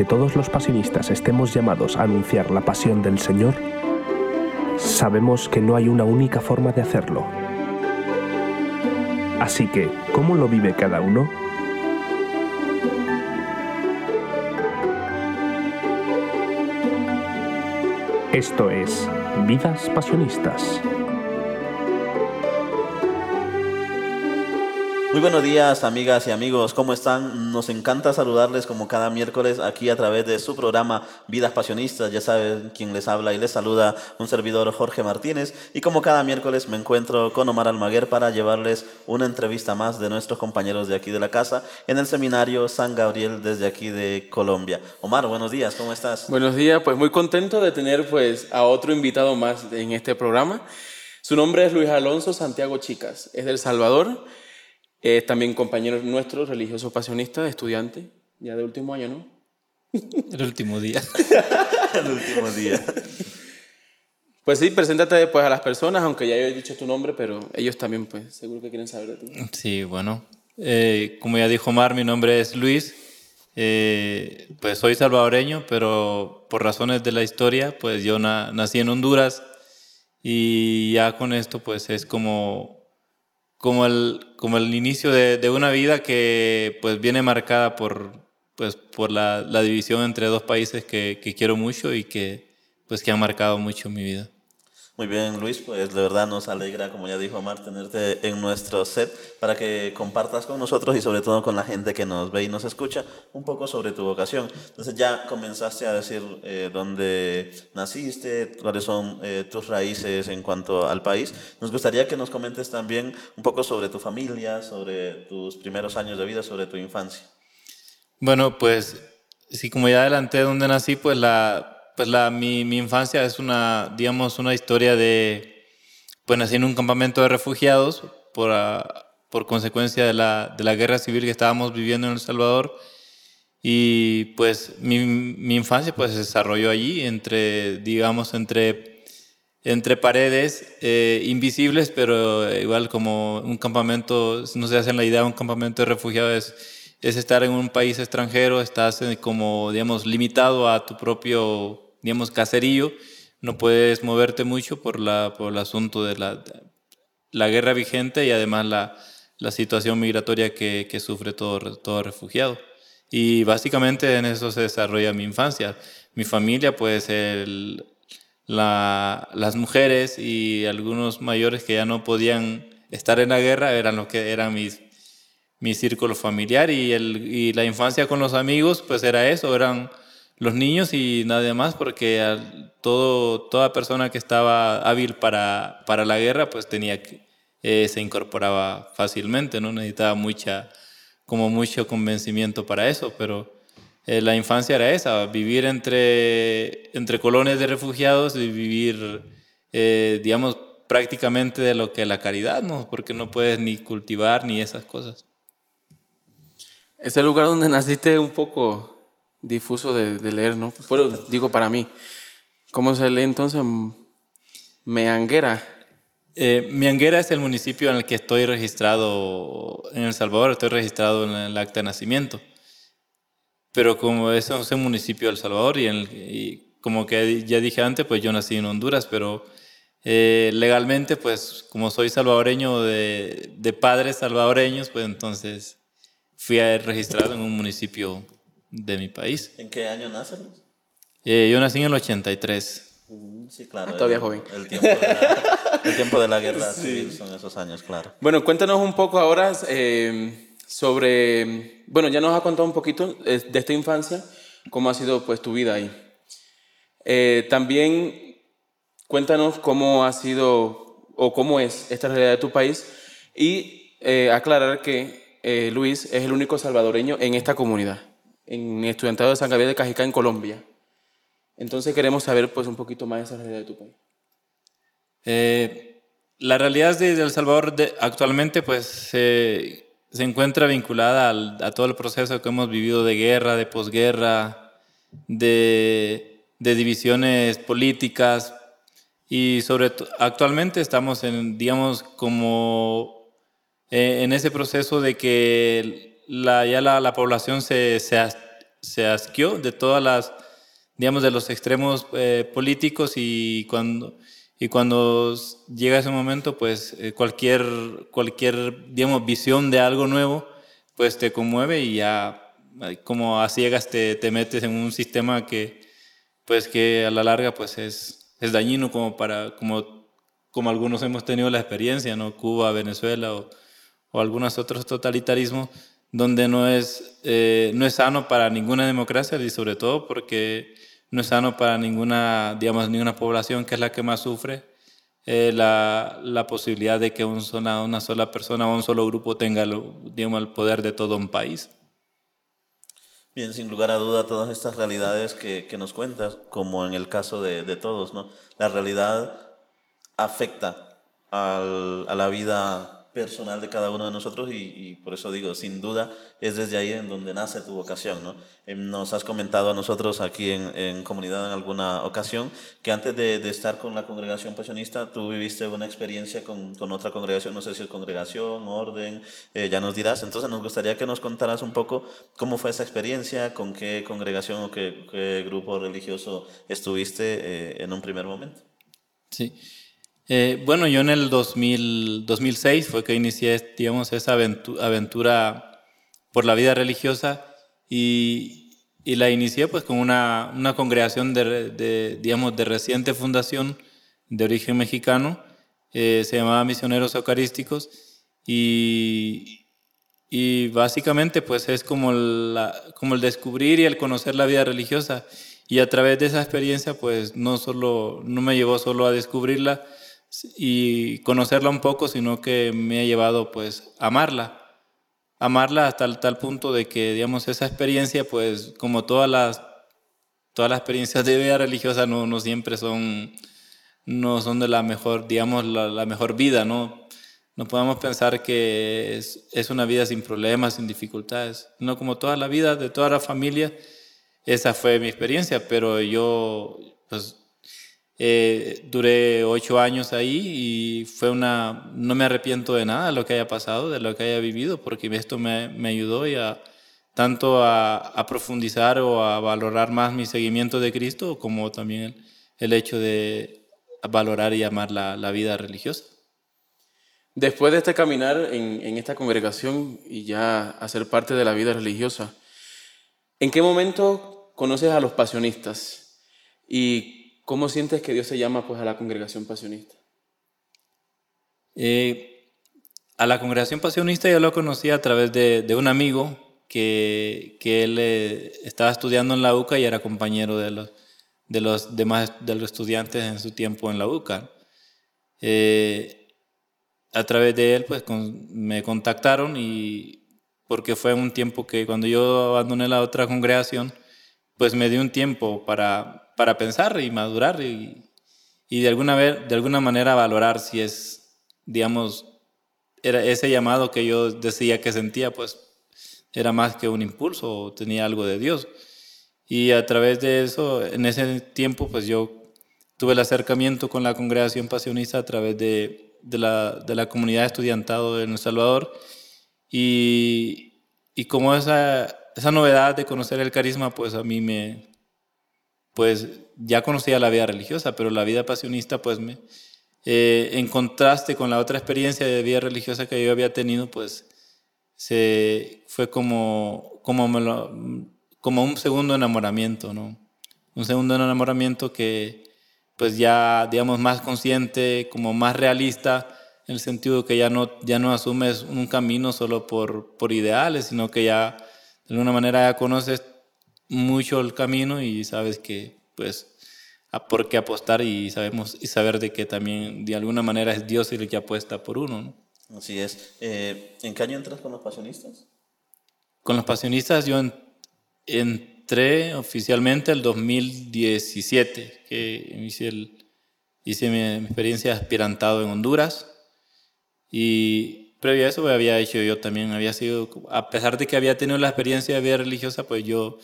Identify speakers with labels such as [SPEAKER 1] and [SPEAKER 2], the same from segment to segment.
[SPEAKER 1] aunque todos los pasionistas estemos llamados a anunciar la pasión del Señor, sabemos que no hay una única forma de hacerlo. Así que, ¿cómo lo vive cada uno? Esto es Vidas Pasionistas.
[SPEAKER 2] Muy buenos días, amigas y amigos. ¿Cómo están? Nos encanta saludarles como cada miércoles aquí a través de su programa Vidas Pasionistas. Ya saben quién les habla y les saluda un servidor Jorge Martínez. Y como cada miércoles me encuentro con Omar Almaguer para llevarles una entrevista más de nuestros compañeros de aquí de la casa en el seminario San Gabriel desde aquí de Colombia. Omar, buenos días, ¿cómo estás?
[SPEAKER 3] Buenos días, pues muy contento de tener pues a otro invitado más en este programa. Su nombre es Luis Alonso Santiago Chicas, es del Salvador. Es también compañero nuestro, religioso pasionista, estudiante, ya de último año, ¿no?
[SPEAKER 4] El último día.
[SPEAKER 2] el último día.
[SPEAKER 3] Pues sí, preséntate después a las personas, aunque ya he dicho tu nombre, pero ellos también, pues, seguro que quieren saber de ti.
[SPEAKER 4] Sí, bueno. Eh, como ya dijo Mar, mi nombre es Luis. Eh, pues soy salvadoreño, pero por razones de la historia, pues yo nací en Honduras y ya con esto, pues es como como el, como el inicio de, de, una vida que pues viene marcada por, pues, por la, la división entre dos países que, que, quiero mucho y que, pues, que han marcado mucho mi vida.
[SPEAKER 2] Muy bien, Luis, pues de verdad nos alegra, como ya dijo Omar, tenerte en nuestro set para que compartas con nosotros y sobre todo con la gente que nos ve y nos escucha un poco sobre tu vocación. Entonces ya comenzaste a decir eh, dónde naciste, cuáles son eh, tus raíces en cuanto al país. Nos gustaría que nos comentes también un poco sobre tu familia, sobre tus primeros años de vida, sobre tu infancia.
[SPEAKER 4] Bueno, pues sí, como ya adelanté dónde nací, pues la pues la, mi, mi, infancia es una, digamos, una historia de, pues nací en un campamento de refugiados por, ah, por consecuencia de la, de la guerra civil que estábamos viviendo en El Salvador. Y pues mi, mi infancia pues se desarrolló allí, entre, digamos, entre, entre paredes eh, invisibles, pero igual como un campamento, no se hacen la idea, un campamento de refugiados es estar en un país extranjero, estás como, digamos, limitado a tu propio digamos, caserío, no puedes moverte mucho por, la, por el asunto de la, la guerra vigente y además la, la situación migratoria que, que, sufre todo, todo refugiado. Y básicamente en eso se desarrolla mi infancia. Mi familia, pues el, la, las mujeres y algunos mayores que ya no podían estar en la guerra eran lo que eran mis, mi círculo familiar y, el, y la infancia con los amigos, pues era eso, eran los niños y nada más, porque todo, toda persona que estaba hábil para, para la guerra, pues tenía eh, se incorporaba fácilmente, no necesitaba mucha, como mucho convencimiento para eso, pero eh, la infancia era esa, vivir entre, entre colonias de refugiados y vivir, eh, digamos, prácticamente de lo que la caridad, ¿no? Porque no puedes ni cultivar ni esas cosas.
[SPEAKER 3] Ese lugar donde naciste un poco difuso de, leer, ¿no? Pero digo para mí, ¿cómo se lee entonces Meanguera?
[SPEAKER 4] Eh, Meanguera es el municipio en el que estoy registrado en El Salvador, estoy registrado en el acta de nacimiento. Pero como es un municipio de El Salvador y, como que ya dije antes, pues yo nací en Honduras, pero eh, legalmente, pues como soy salvadoreño de, de padres salvadoreños, pues entonces fui a registrado en un municipio de mi país.
[SPEAKER 2] ¿En qué año naces?
[SPEAKER 4] Eh, yo nací en el 83.
[SPEAKER 2] Mm, sí, claro.
[SPEAKER 3] Ah, todavía joven.
[SPEAKER 2] El tiempo de la, el tiempo de la guerra civil son esos años, claro.
[SPEAKER 3] Bueno, cuéntanos un poco ahora eh, sobre, bueno, ya nos has contado un poquito de esta infancia, cómo ha sido pues tu vida ahí. Eh, también cuéntanos cómo ha sido o cómo es esta realidad de tu país y aclarar que Luis es el único salvadoreño en esta comunidad en Estudiantado de San Gabriel de Cajicá, en Colombia. Entonces queremos saber pues, un poquito más de esa realidad de tu país.
[SPEAKER 4] Eh, la realidad de El Salvador actualmente pues, se encuentra vinculada a todo el proceso que hemos vivido de guerra, de posguerra, de, de divisiones políticas y sobre actualmente estamos en, digamos, como eh, en ese proceso de que la, ya la, la población se, se, se asqueó de todas las, digamos, de los extremos eh, políticos y cuando, y cuando llega ese momento, pues eh, cualquier, cualquier, digamos, visión de algo nuevo, pues te conmueve y ya como a ciegas te, te metes en un sistema que, pues que a la larga, pues es, es dañino como para, como, como algunos hemos tenido la experiencia, ¿no? Cuba, Venezuela o, o algunos otros totalitarismos, donde no es, eh, no es sano para ninguna democracia y sobre todo porque no es sano para ninguna, digamos, ninguna población que es la que más sufre eh, la, la, posibilidad de que un sola, una sola persona o un solo grupo tenga digamos, el poder de todo un país.
[SPEAKER 2] Bien, sin lugar a duda, todas estas realidades que, que nos cuentas, como en el caso de, de todos, ¿no? La realidad afecta al, a la vida personal de cada uno de nosotros y, por eso digo, sin duda es desde ahí en donde nace tu vocación. ¿no? Em, nos has comentado a nosotros aquí en, comunidad en alguna ocasión que antes de, de, estar con la congregación pasionista tú viviste una experiencia con, con otra congregación, no sé si es congregación, orden, eh, ya nos dirás. Entonces nos gustaría que nos contaras un poco cómo fue esa experiencia, con qué congregación o qué, qué grupo religioso estuviste eh, en un primer momento.
[SPEAKER 4] Sí. Eh, bueno, yo en el 2000, 2006 fue que inicié, digamos, esa aventura, por la vida religiosa y, la inicié pues con una, congregación de, de, digamos, de reciente fundación de origen mexicano, eh, se llamaba Misioneros Eucarísticos y, básicamente pues es como, como el descubrir y el conocer la vida religiosa. Y a través de esa experiencia pues no, solo, no me llevó solo a descubrirla, y conocerla un poco, sino que me ha llevado pues a amarla. Amarla hasta tal punto de que, digamos, esa experiencia, pues como todas las, todas las experiencias de vida religiosa, no, no siempre son, no son de la mejor, digamos, la, mejor vida, ¿no? No podemos pensar que es, es, una vida sin problemas, sin dificultades. No como toda la vida de toda la familia, esa fue mi experiencia, pero yo, pues eh, duré ocho años ahí y fue una, no me arrepiento de nada de lo que haya pasado, de lo que haya vivido, porque esto me, me ayudó ya tanto a, a, profundizar o a valorar más mi seguimiento de Cristo, como también el, el hecho de valorar y amar la, la, vida religiosa.
[SPEAKER 3] Después de este caminar en, en esta congregación y ya hacer parte de la vida religiosa, ¿en qué momento conoces a los pasionistas? ¿Y ¿Cómo sientes que Dios se llama pues, a la congregación pasionista?
[SPEAKER 4] Eh, a la congregación pasionista yo lo conocí a través de, de un amigo que, que él eh, estaba estudiando en la UCA y era compañero de los, de los demás de los estudiantes en su tiempo en la UCA. Eh, a través de él pues con, me contactaron y porque fue un tiempo que cuando yo abandoné la otra congregación pues me dio un tiempo para para pensar y madurar y, y de, alguna vez, de alguna manera valorar si es, digamos, ese llamado que yo decía que sentía, pues era más que un impulso tenía algo de Dios. Y a través de eso, en ese tiempo, pues yo tuve el acercamiento con la congregación pasionista a través de, de, la, de la, comunidad estudiantado de El Salvador. Y, y como esa, esa novedad de conocer el carisma, pues a mí me, pues ya conocía la vida religiosa, pero la vida pasionista, pues me, eh, en contraste con la otra experiencia de vida religiosa que yo había tenido, pues se, fue como, como, como un segundo enamoramiento, ¿no? Un segundo enamoramiento que, pues ya, digamos, más consciente, como más realista, en el sentido que ya no, ya no asumes un camino solo por, por ideales, sino que ya de alguna manera ya conoces mucho el camino y sabes que pues a por qué apostar y sabemos y saber de que también de alguna manera es Dios el que apuesta por uno. ¿no?
[SPEAKER 2] Así es. Eh, ¿En qué año entras con los pasionistas?
[SPEAKER 4] Con los pasionistas yo entré oficialmente el 2017, que hice, el, hice mi, experiencia aspirantado en Honduras y previo a eso había hecho yo también, había sido, a pesar de que había tenido la experiencia de vida religiosa, pues yo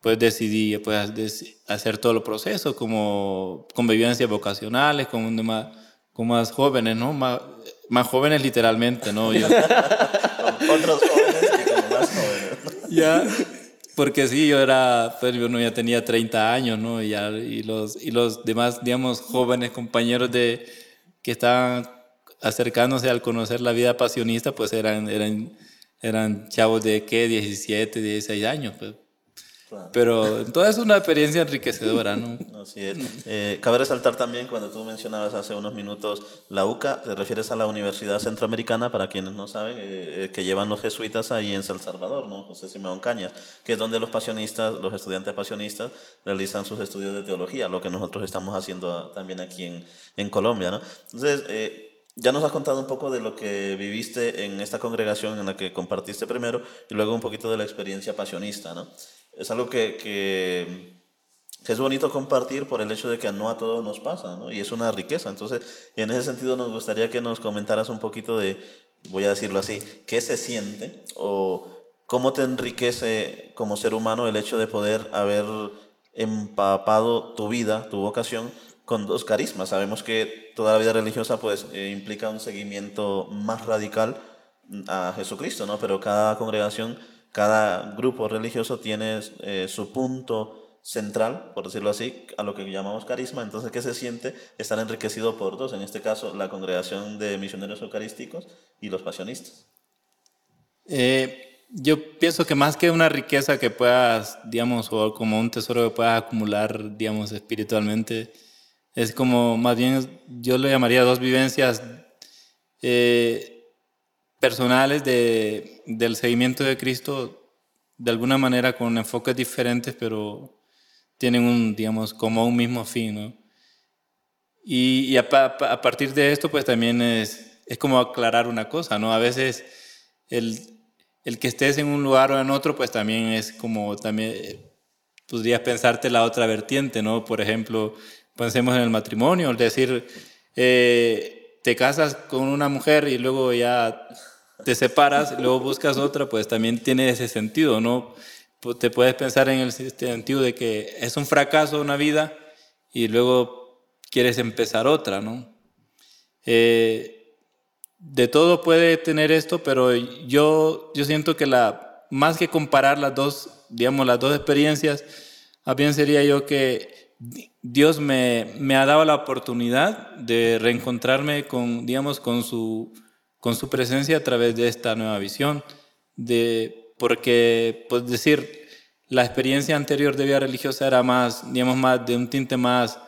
[SPEAKER 4] pues decidí pues, hacer todo el proceso, como convivencias vocacionales, con más, con más jóvenes, ¿no? Más, más jóvenes literalmente, ¿no?
[SPEAKER 2] Otros jóvenes y como más jóvenes.
[SPEAKER 4] Ya. porque sí, yo era, pues yo no ya tenía 30 años, ¿no? Y, ya, y, los, y los demás, digamos, jóvenes compañeros de, que estaban acercándose al conocer la vida pasionista, pues eran, eran, eran chavos de, ¿qué? 17, 16 años, pues. Pero todo es una experiencia enriquecedora, ¿no?
[SPEAKER 2] Así es. Eh, cabe resaltar también cuando tú mencionabas hace unos minutos la UCA, te refieres a la Universidad Centroamericana, para quienes no saben, eh, eh, que llevan los jesuitas ahí en El Salvador, ¿no? José Simeón Cañas, que es donde los pasionistas, los estudiantes pasionistas realizan sus estudios de teología, lo que nosotros estamos haciendo también aquí en, en Colombia, ¿no? Entonces, ya nos has contado un poco de lo que viviste en esta congregación en la que compartiste primero y luego un poquito de la experiencia pasionista, ¿no? Es algo que, que, es bonito compartir por el hecho de que no a todos nos pasa, ¿no? Y es una riqueza. Entonces, en ese sentido nos gustaría que nos comentaras un poquito de, voy a decirlo así, qué se siente o cómo te enriquece como ser humano el hecho de poder haber empapado tu vida, tu vocación, con dos carismas. Sabemos que toda la vida religiosa pues eh, implica un seguimiento más radical a Jesucristo, ¿no? Pero cada congregación cada grupo religioso tiene eh, su punto central, por decirlo así, a lo que llamamos carisma. Entonces, ¿qué se siente? Estar enriquecido por dos, en este caso, la congregación de misioneros eucarísticos y los pasionistas.
[SPEAKER 4] Eh, yo pienso que más que una riqueza que puedas, digamos, o como un tesoro que puedas acumular, digamos, espiritualmente, es como más bien, yo lo llamaría dos vivencias. Eh, personales de, del seguimiento de Cristo, de alguna manera con enfoques diferentes, pero tienen un, digamos, como un mismo fin. Y, a, partir de esto, pues también es, es como aclarar una cosa, ¿no? A veces el, el que estés en un lugar o en otro, pues también es como, también podrías pensarte la otra vertiente, ¿no? Por ejemplo, pensemos en el matrimonio, es decir, eh, te casas con una mujer y luego ya te separas, luego buscas otra, pues también tiene ese sentido, ¿no? Te puedes pensar en el sentido de que es un fracaso una vida y luego quieres empezar otra, ¿no? Eh, de todo puede tener esto, pero yo, yo siento que la, más que comparar las dos, digamos, las dos experiencias, más bien sería yo que Dios me, me ha dado la oportunidad de reencontrarme con, digamos, con su con su presencia a través de esta nueva visión, de, porque, pues decir, la experiencia anterior de vida religiosa era más, digamos, más de un tinte más,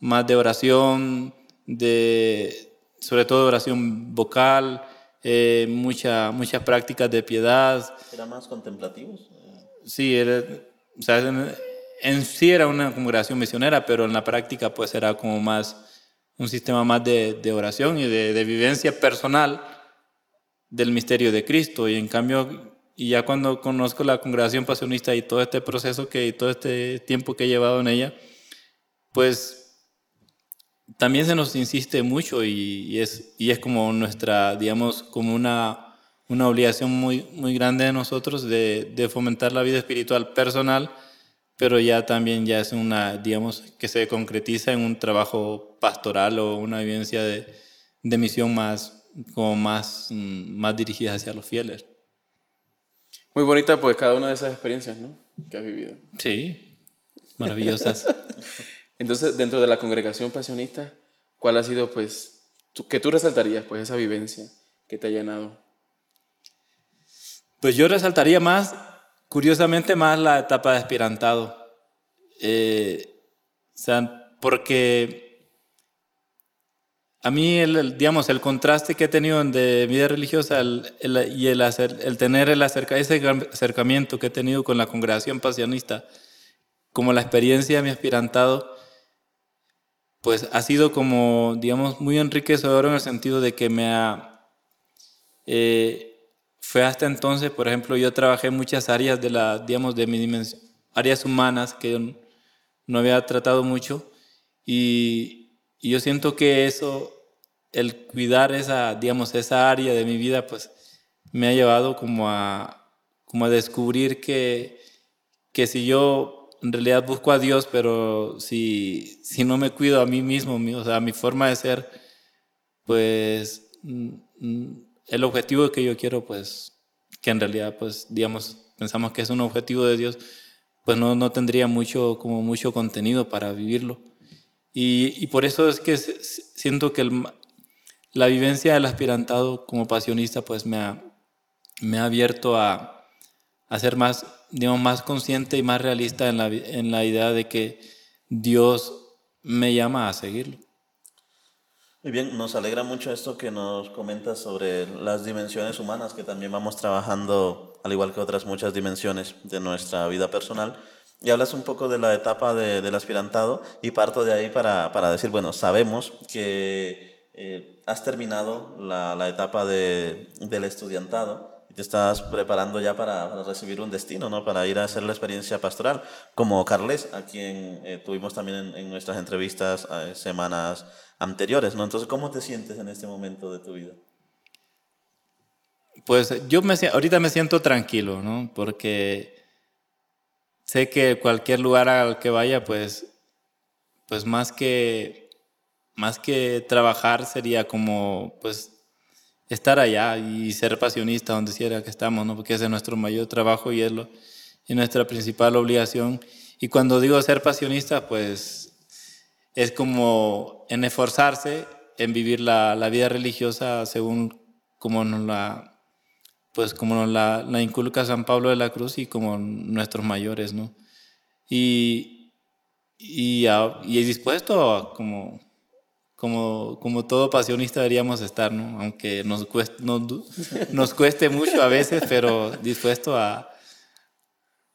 [SPEAKER 4] más de oración, de, sobre todo oración vocal, eh, mucha, muchas prácticas de piedad.
[SPEAKER 2] ¿Era más contemplativos?
[SPEAKER 4] Sí, era, o sea, en, en, sí era una congregación misionera, pero en la práctica pues era como más un sistema más de, de oración y de, de vivencia personal del misterio de Cristo. Y en cambio, y ya cuando conozco la congregación pasionista y todo este proceso que, y todo este tiempo que he llevado en ella, pues también se nos insiste mucho y, es, y es como nuestra, digamos, como una, una obligación muy, muy grande de nosotros de, de fomentar la vida espiritual personal, pero ya también ya es una, digamos, que se concretiza en un trabajo pastoral o una vivencia de, de misión más, como más, mm, más dirigidas hacia los fieles.
[SPEAKER 3] Muy bonita pues cada una de esas experiencias, ¿no? Que has vivido.
[SPEAKER 4] Sí, maravillosas.
[SPEAKER 3] Entonces, dentro de la congregación pasionista, ¿cuál ha sido pues, que tú resaltarías pues esa vivencia que te ha llenado?
[SPEAKER 4] Pues yo resaltaría más, curiosamente más la etapa de aspirantado. Eh, o sea, porque a mí, el, digamos, el contraste que he tenido de vida religiosa y el, hacer, el tener el acerca, ese acercamiento que he tenido con la congregación pasionista, como la experiencia de mi aspirantado, pues ha sido como, digamos, muy enriquecedor en el sentido de que me ha... Eh, fue hasta entonces, por ejemplo, yo trabajé en muchas áreas de la, digamos, de mi dimensión, áreas humanas que no había tratado mucho y, y yo siento que eso el cuidar esa, digamos, esa área de mi vida, pues me ha llevado como a, como a descubrir que, que si yo en realidad busco a Dios, pero si, si no me cuido a mí mismo, o sea, mi forma de ser, pues mm, mm, el objetivo que yo quiero, pues, que en realidad, pues, digamos, pensamos que es un objetivo de Dios, pues no, no tendría mucho, como mucho contenido para vivirlo. Y, y por eso es que siento que el, la vivencia del aspirantado como pasionista pues me ha, me ha abierto a, a, ser más, digamos, más consciente y más realista en la, en la idea de que Dios me llama a seguirlo.
[SPEAKER 2] Muy bien, nos alegra mucho esto que nos comentas sobre las dimensiones humanas que también vamos trabajando, al igual que otras muchas dimensiones de nuestra vida personal. Y hablas un poco de la etapa de, del aspirantado y parto de ahí para, para decir, bueno, sabemos que eh, has terminado la, etapa de, del estudiantado y te estás preparando ya para, para, recibir un destino, ¿no? Para ir a hacer la experiencia pastoral, como Carles, a quien eh, tuvimos también en, nuestras entrevistas eh, semanas anteriores, ¿no? Entonces, ¿cómo te sientes en este momento de tu vida?
[SPEAKER 4] Pues yo ahorita me siento tranquilo, ¿no? Porque sé que cualquier lugar al que vaya, pues, pues más que, más que trabajar sería como, pues, estar allá y ser pasionista donde quiera que estamos, ¿no? Porque ese es nuestro mayor trabajo y es, lo, y nuestra principal obligación. Y cuando digo ser pasionista, pues es como en esforzarse en vivir la, la vida religiosa según como nos la, pues como nos la, la, inculca San Pablo de la Cruz y como nuestros mayores, ¿no? Y, y, y dispuesto a como, como, como todo pasionista deberíamos estar, ¿no? Aunque nos cueste, nos, nos cueste mucho a veces, pero dispuesto a,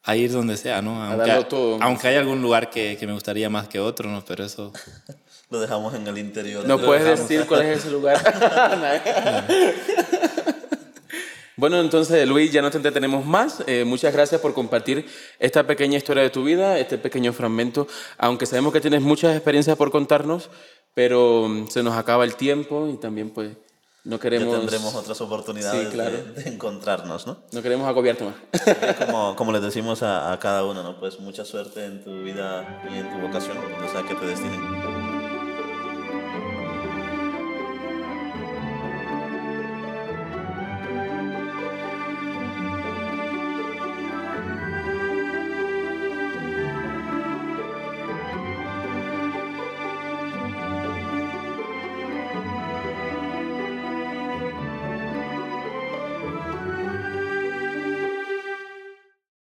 [SPEAKER 4] a ir donde sea, ¿no? Aunque, todo, aunque hay algún lugar que, que, me gustaría más que otro, ¿no? Pero eso...
[SPEAKER 2] Lo dejamos en el interior.
[SPEAKER 3] No puedes decir cuál es ese lugar. bueno, entonces Luis, ya no te entretenemos más. Eh, muchas gracias por compartir esta pequeña historia de tu vida, este pequeño fragmento. Aunque sabemos que tienes muchas experiencias por contarnos, pero mm, se nos acaba el tiempo y también pues no queremos...
[SPEAKER 2] Ya tendremos otras oportunidades sí, claro. de, de, encontrarnos, ¿no?
[SPEAKER 3] No queremos agobiarte más.
[SPEAKER 2] como, como les decimos a, a, cada uno, ¿no? Pues mucha suerte en tu vida y en tu vocación, donde sea que te destinen.